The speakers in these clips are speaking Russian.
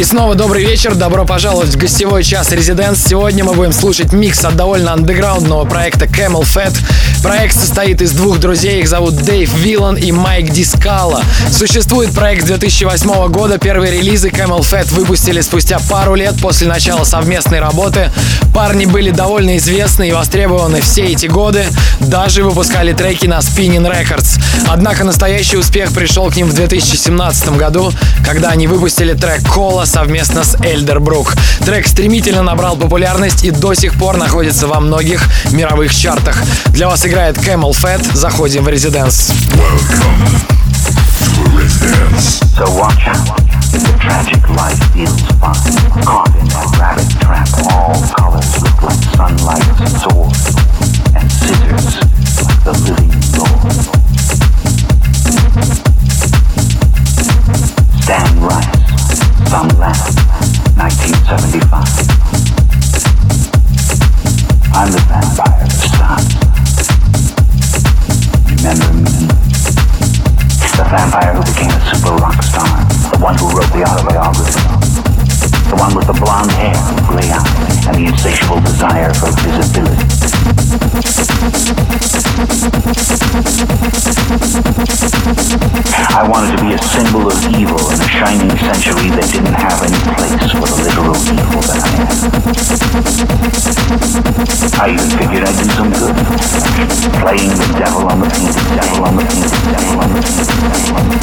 И снова добрый вечер, добро пожаловать в гостевой час Резиденс. Сегодня мы будем слушать микс от довольно андеграундного проекта Camel Fat. Проект состоит из двух друзей, их зовут Дэйв Виллан и Майк Дискала. Существует проект с 2008 года, первые релизы Camel Fat выпустили спустя пару лет после начала совместной работы. Парни были довольно известны и востребованы все эти годы, даже выпускали треки на Spinning Records. Однако настоящий успех пришел к ним в 2017 году, когда они выпустили трек Кола совместно с Эльдербрук. Трек стремительно набрал популярность и до сих пор находится во многих мировых чартах. Для вас играет Camel Fat. Заходим в резиденс. Scissors like the living Lord. Some 1975. I'm the vampire of. Remember me? The vampire who became a super rock star. The one who wrote the autobiography. The one with the blonde hair and gray eyes and the insatiable desire for visibility. I wanted to be a symbol of evil in a shining century that didn't have any place for the literal evil that I am. I even figured I'd do some good. Playing the devil on the painted, devil on the painted, devil on the painted, devil on the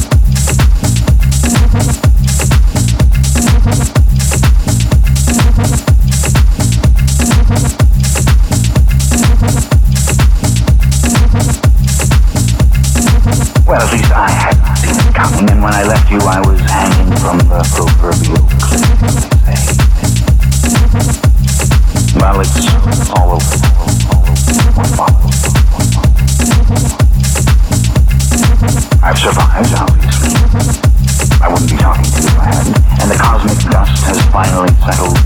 painted. Well, at least I hadn't seen it coming, and when I left you, I was hanging from the proverbial cliff. Well, it's. All over. I've survived, obviously. I wouldn't be talking to you if I hadn't. And the cosmic dust has finally settled,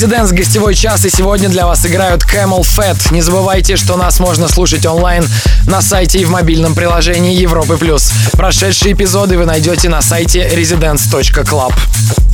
Резиденс, гостевой час, и сегодня для вас играют Camel Fat. Не забывайте, что нас можно слушать онлайн на сайте и в мобильном приложении Европы+. Прошедшие эпизоды вы найдете на сайте residence.club.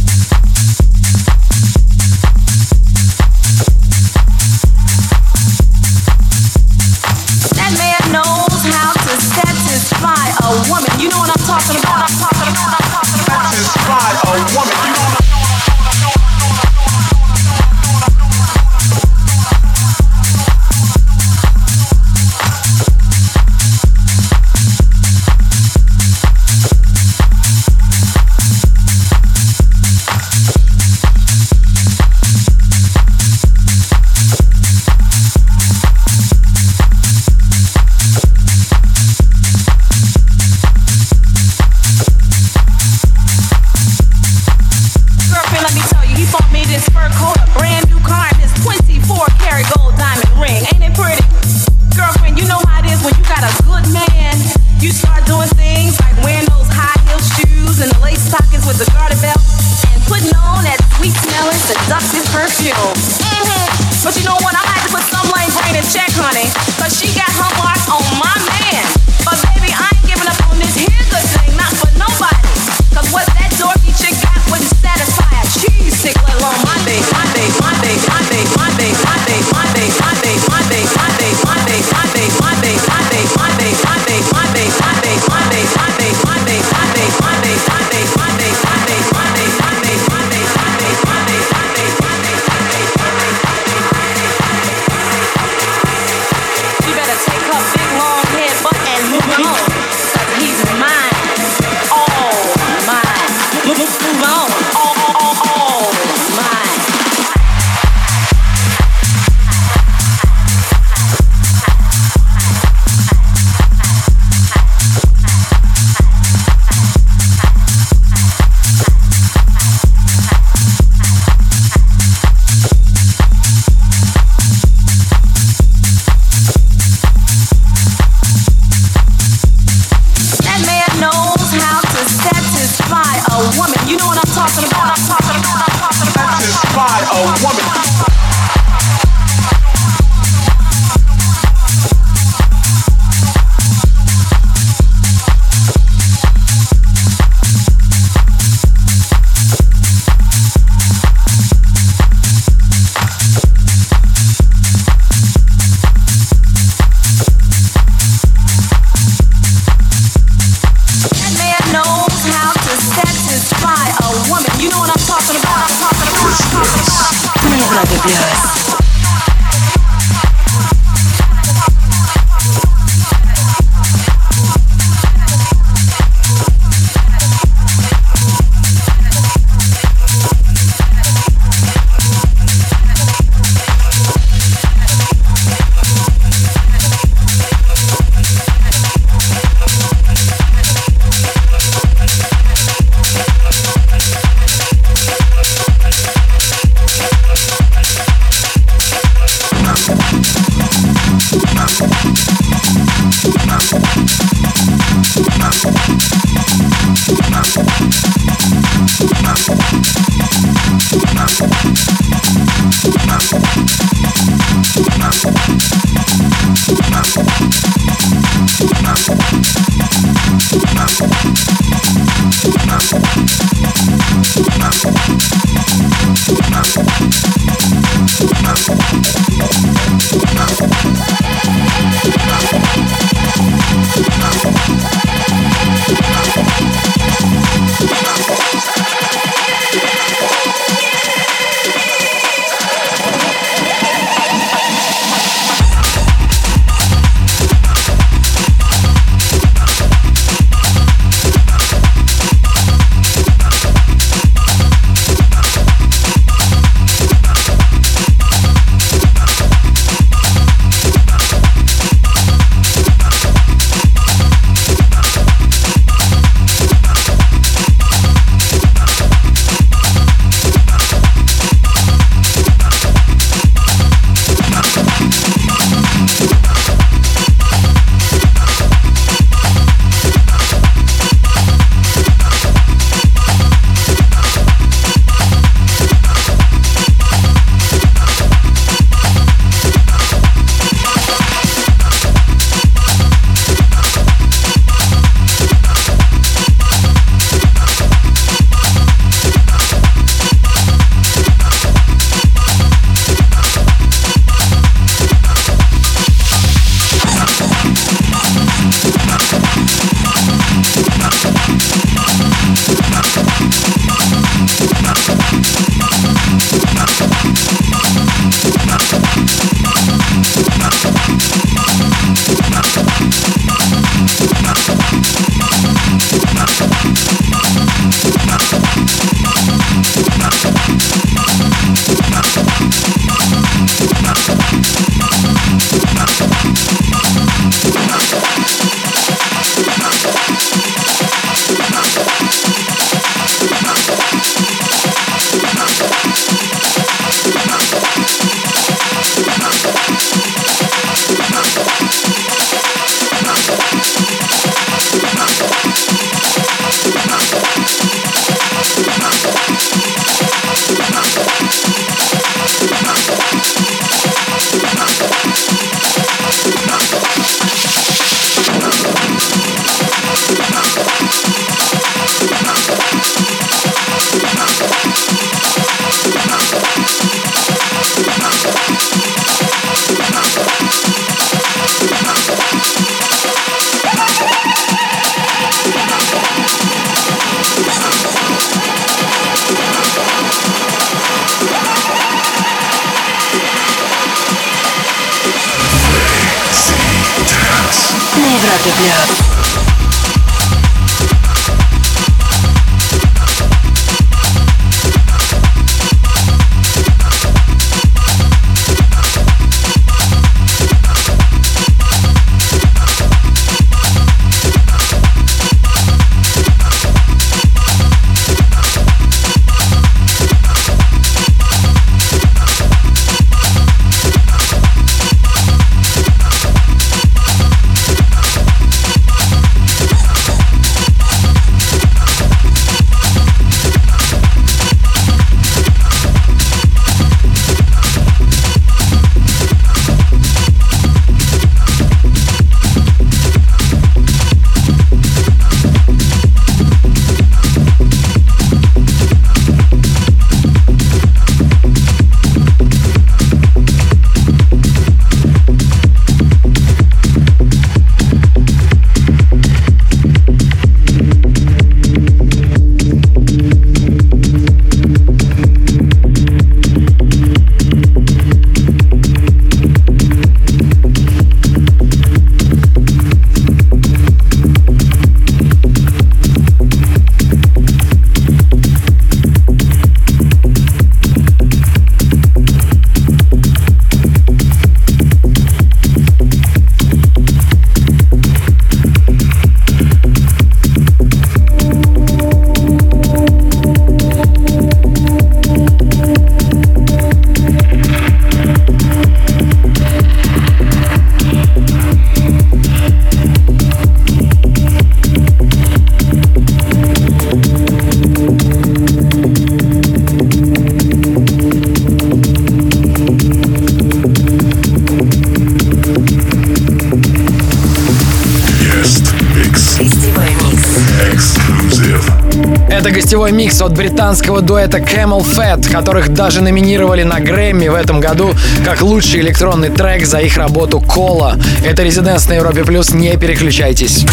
гостевой микс от британского дуэта Camel Fat, которых даже номинировали на Грэмми в этом году как лучший электронный трек за их работу «Кола». Это «Резиденс» на Европе+, Плюс, не переключайтесь.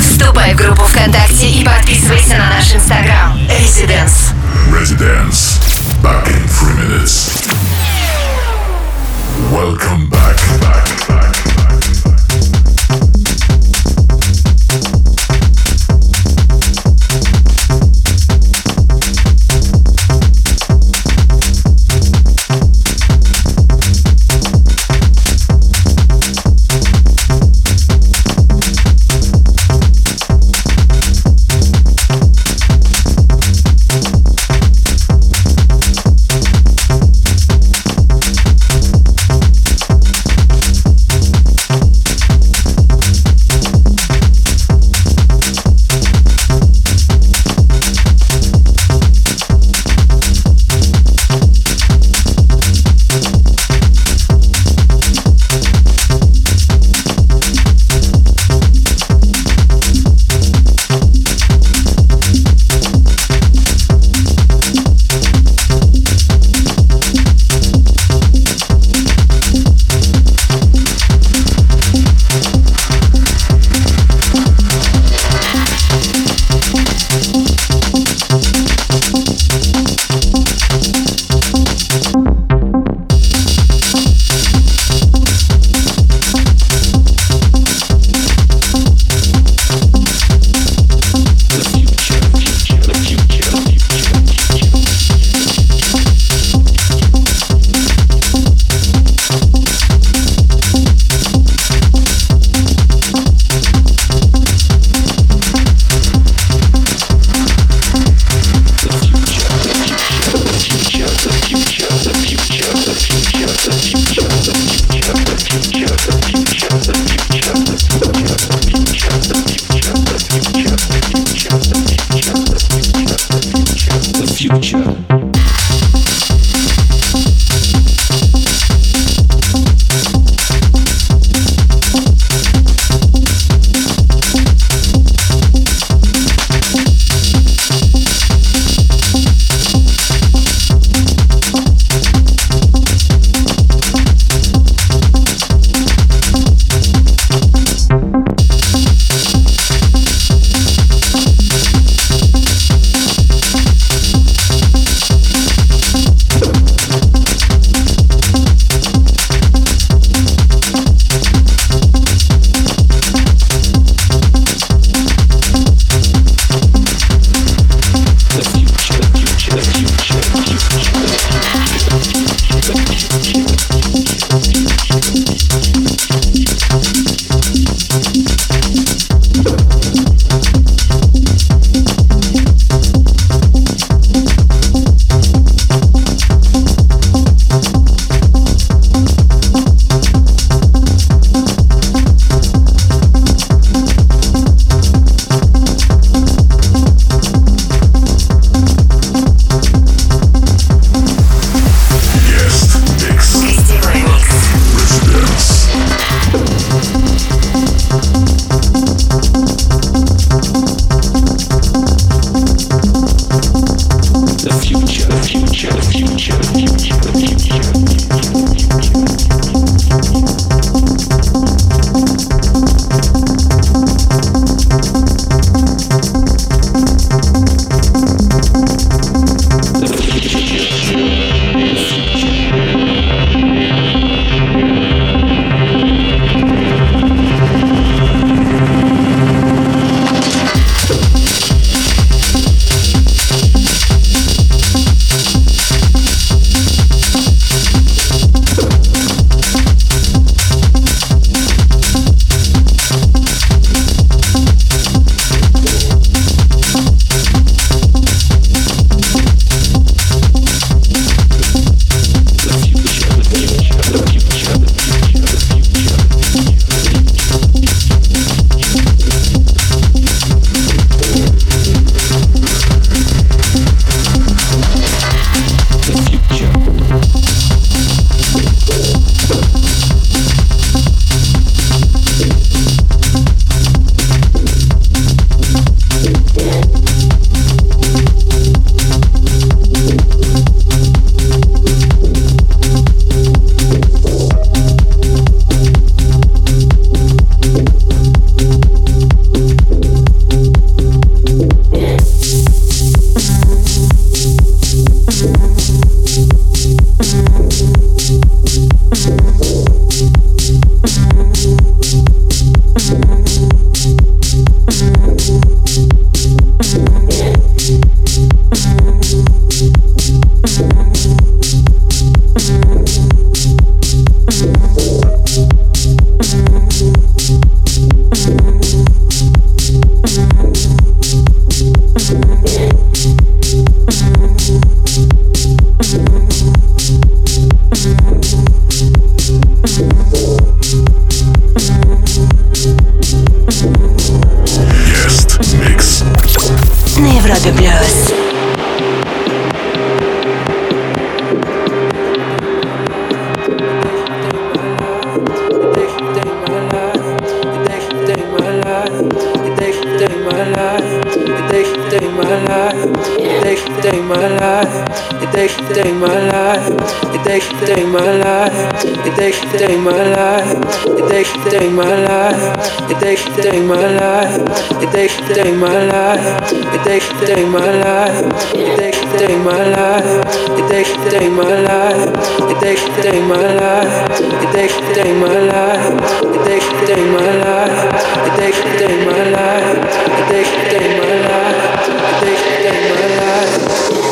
Вступай в группу ВКонтакте и подписывайся на наш инстаграм. Residence. Residence. Back in three minutes. Welcome back, You take, take my life. You take, take my life. You take, take my life. You take, take my life. You take, take my life. You take, take my life. You take, take my life. You take, take my life. You take, take my life.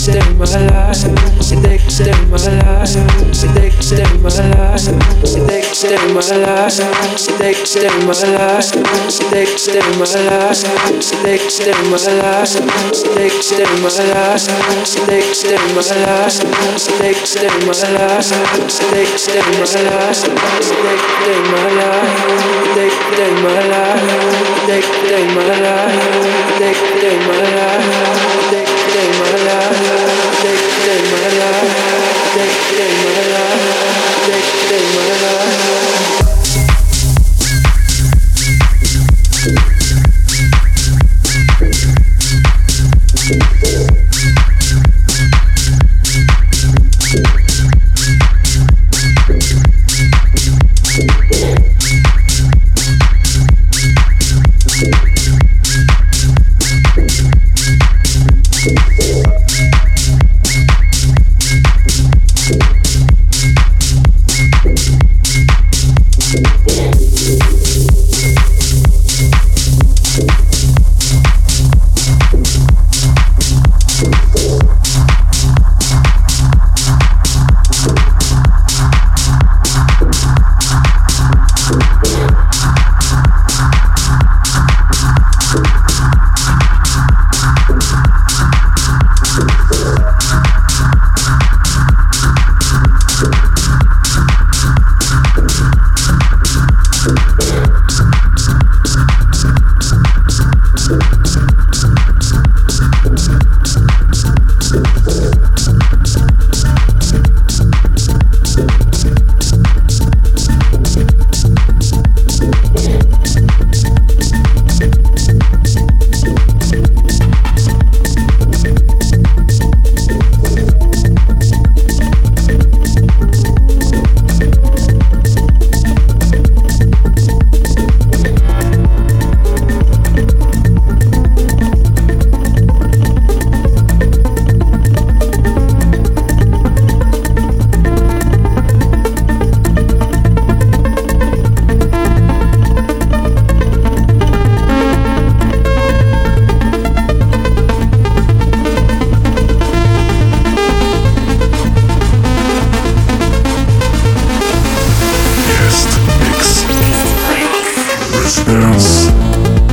stay my life. She take my life. She take my life. She take my life. She take my life. She take my life. She take my life. She take my life. She take my life. She take my life. She take my life. She take my life. Take stay my life. Take stay my life. Take stay my life. Take my life.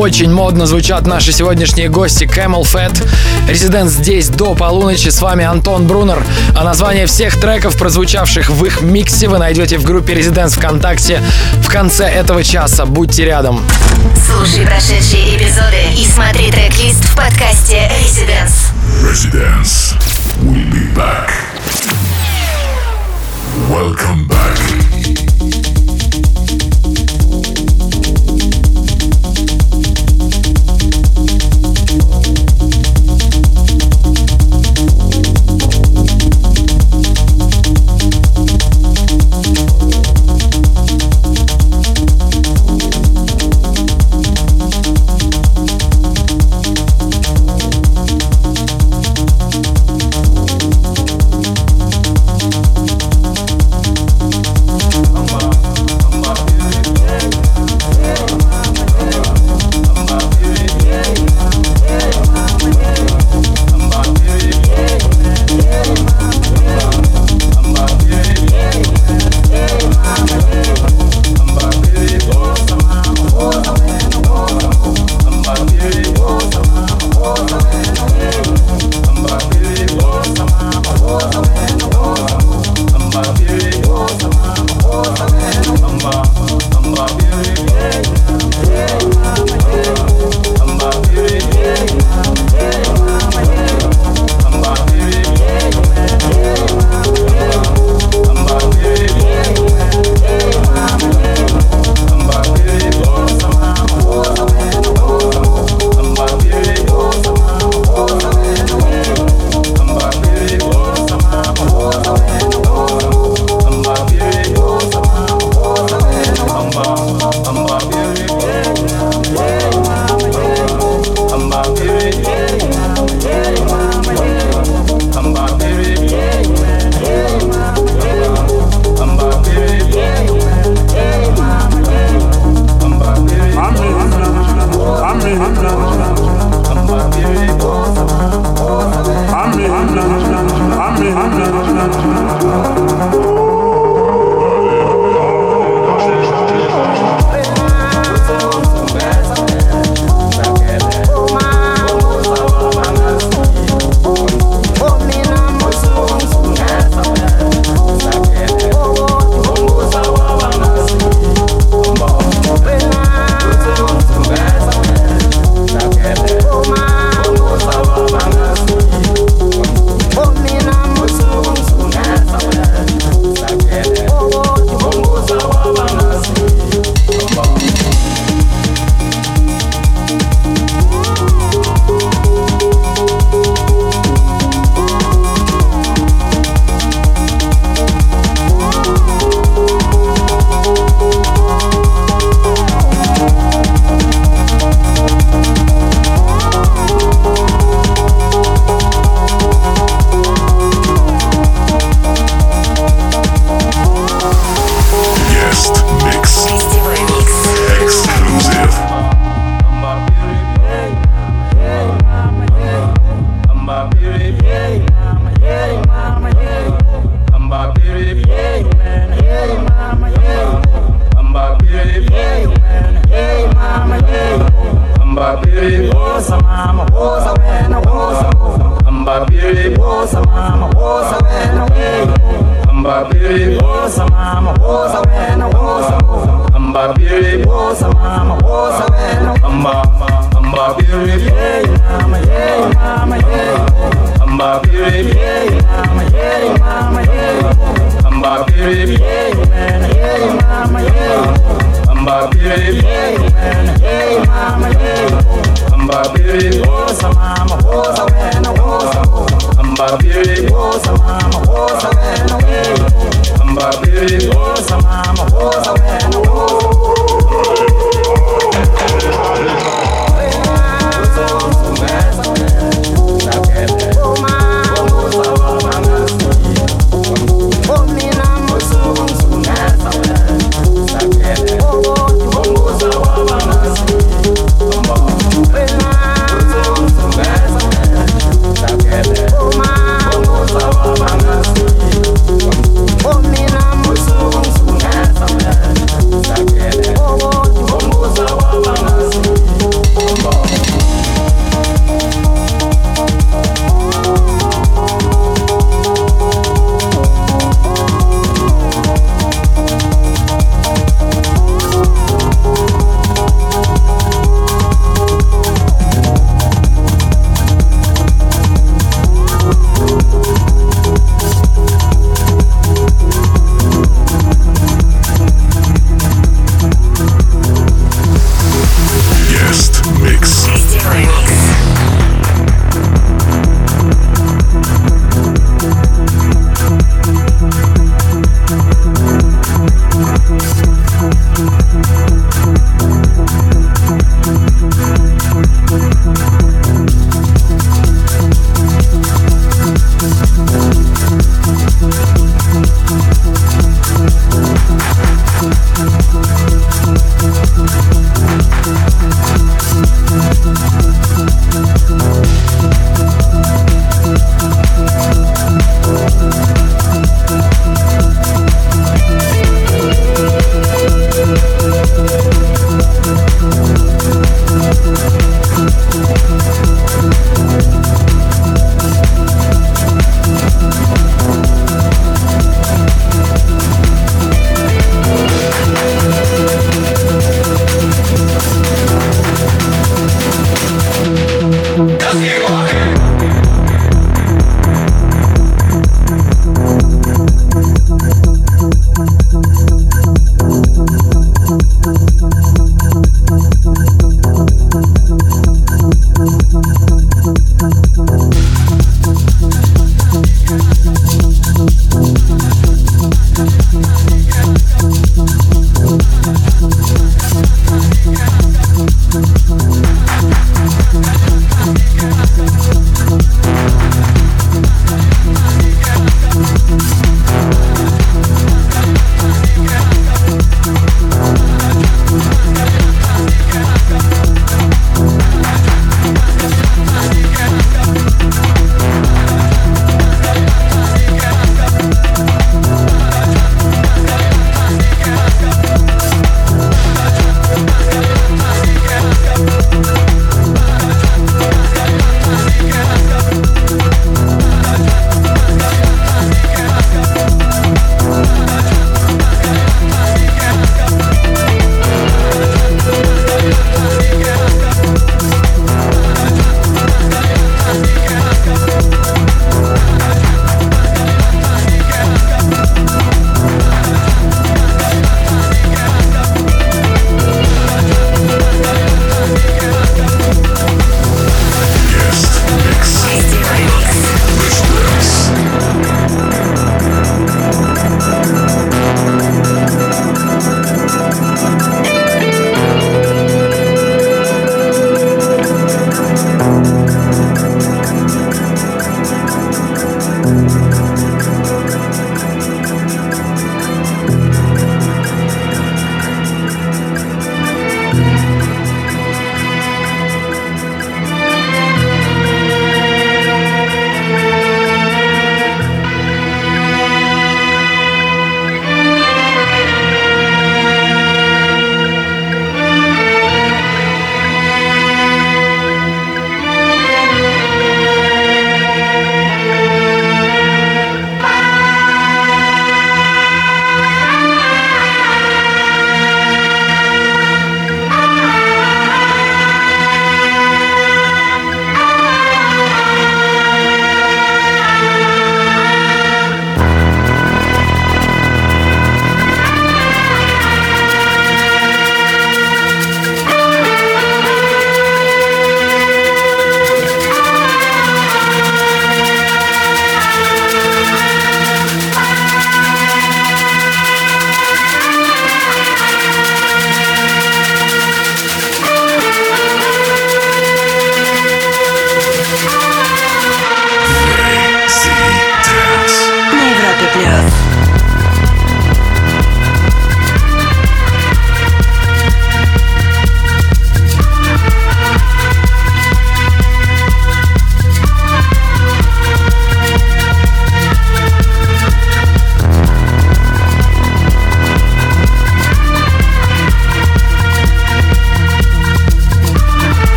Очень модно звучат наши сегодняшние гости Camel Fat. Резидент здесь до полуночи. С вами Антон Брунер. А название всех треков, прозвучавших в их миксе, вы найдете в группе Резиденс ВКонтакте в конце этого часа. Будьте рядом. Слушай прошедшие эпизоды и смотри трек-лист в подкасте Residence. Residence. We'll be back. Welcome back.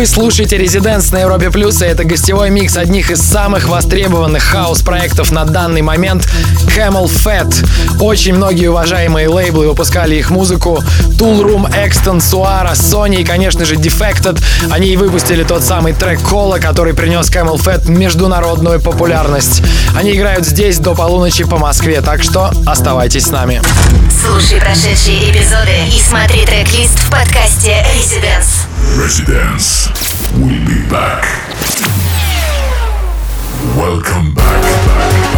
Вы слушаете «Резиденс» на Европе Плюс, и это гостевой микс одних из самых востребованных хаос-проектов на данный момент Camel Fat. Очень многие уважаемые лейблы выпускали их музыку. Tool Room, Exton, Suara, Sony и, конечно же, Defected. Они и выпустили тот самый трек Кола, который принес Camel Fat международную популярность. Они играют здесь до полуночи по Москве, так что оставайтесь с нами. Слушай прошедшие эпизоды и смотри трек-лист в подкасте Residence. Residence. We'll be back. Welcome back, back.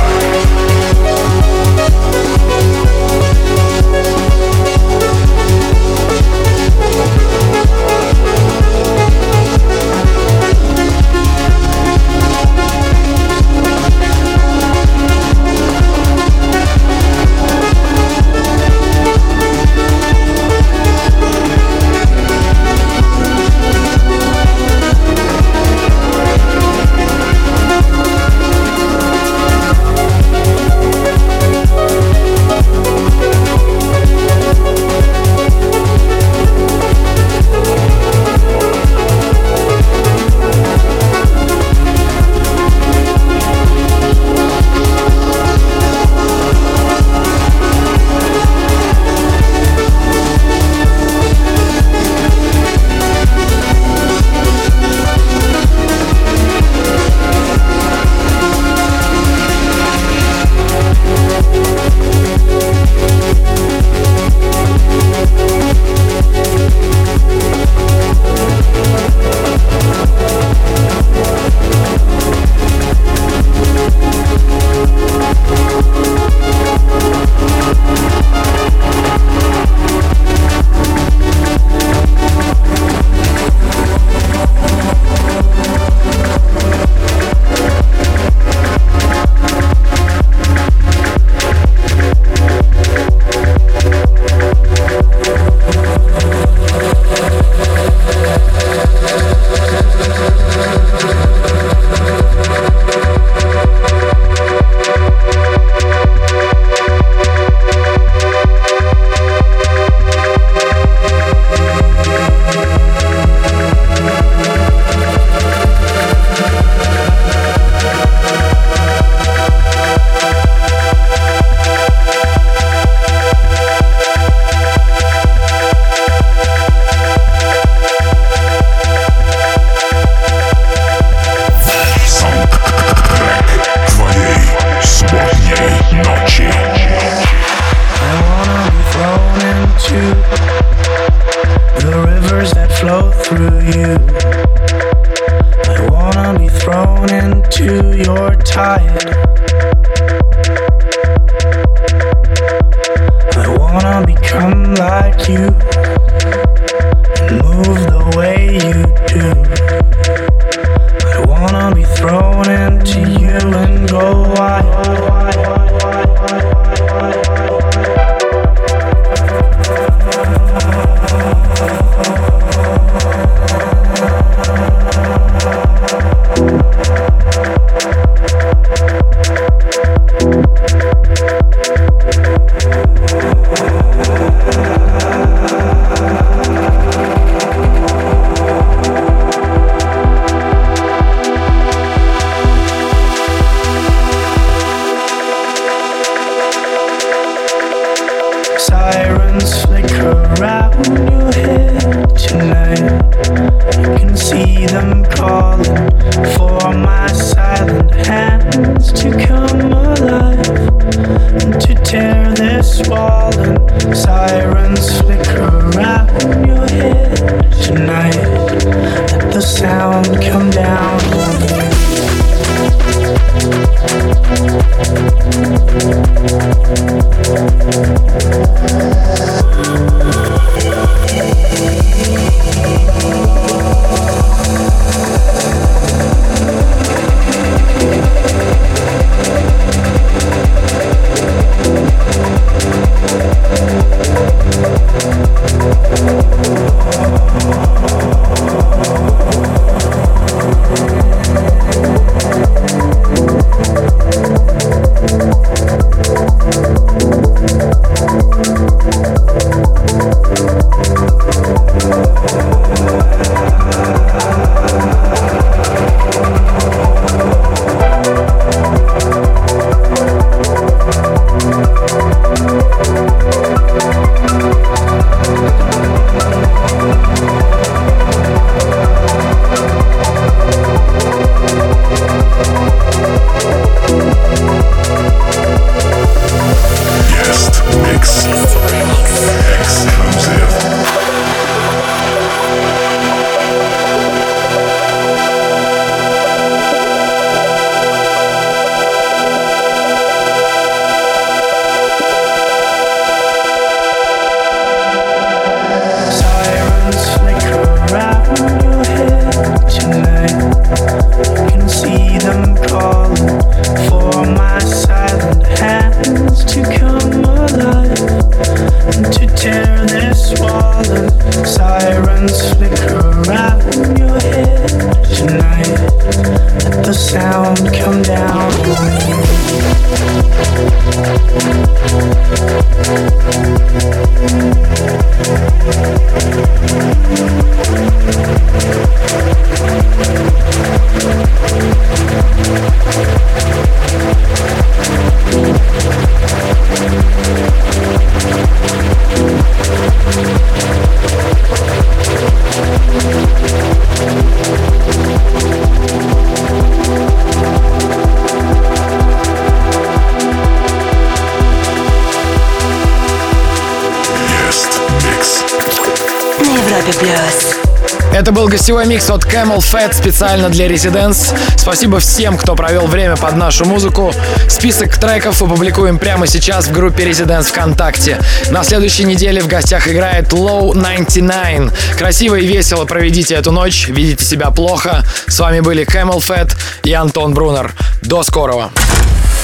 Гостевой микс от Camel Fat специально для Residents. Спасибо всем, кто провел время под нашу музыку. Список треков опубликуем прямо сейчас в группе Residents ВКонтакте. На следующей неделе в гостях играет Low 99. Красиво и весело проведите эту ночь, видите себя плохо. С вами были Camel Fat и Антон Брунер. До скорого.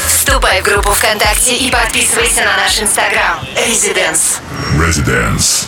Вступай в группу ВКонтакте и подписывайся на наш инстаграм. Residence. Residence.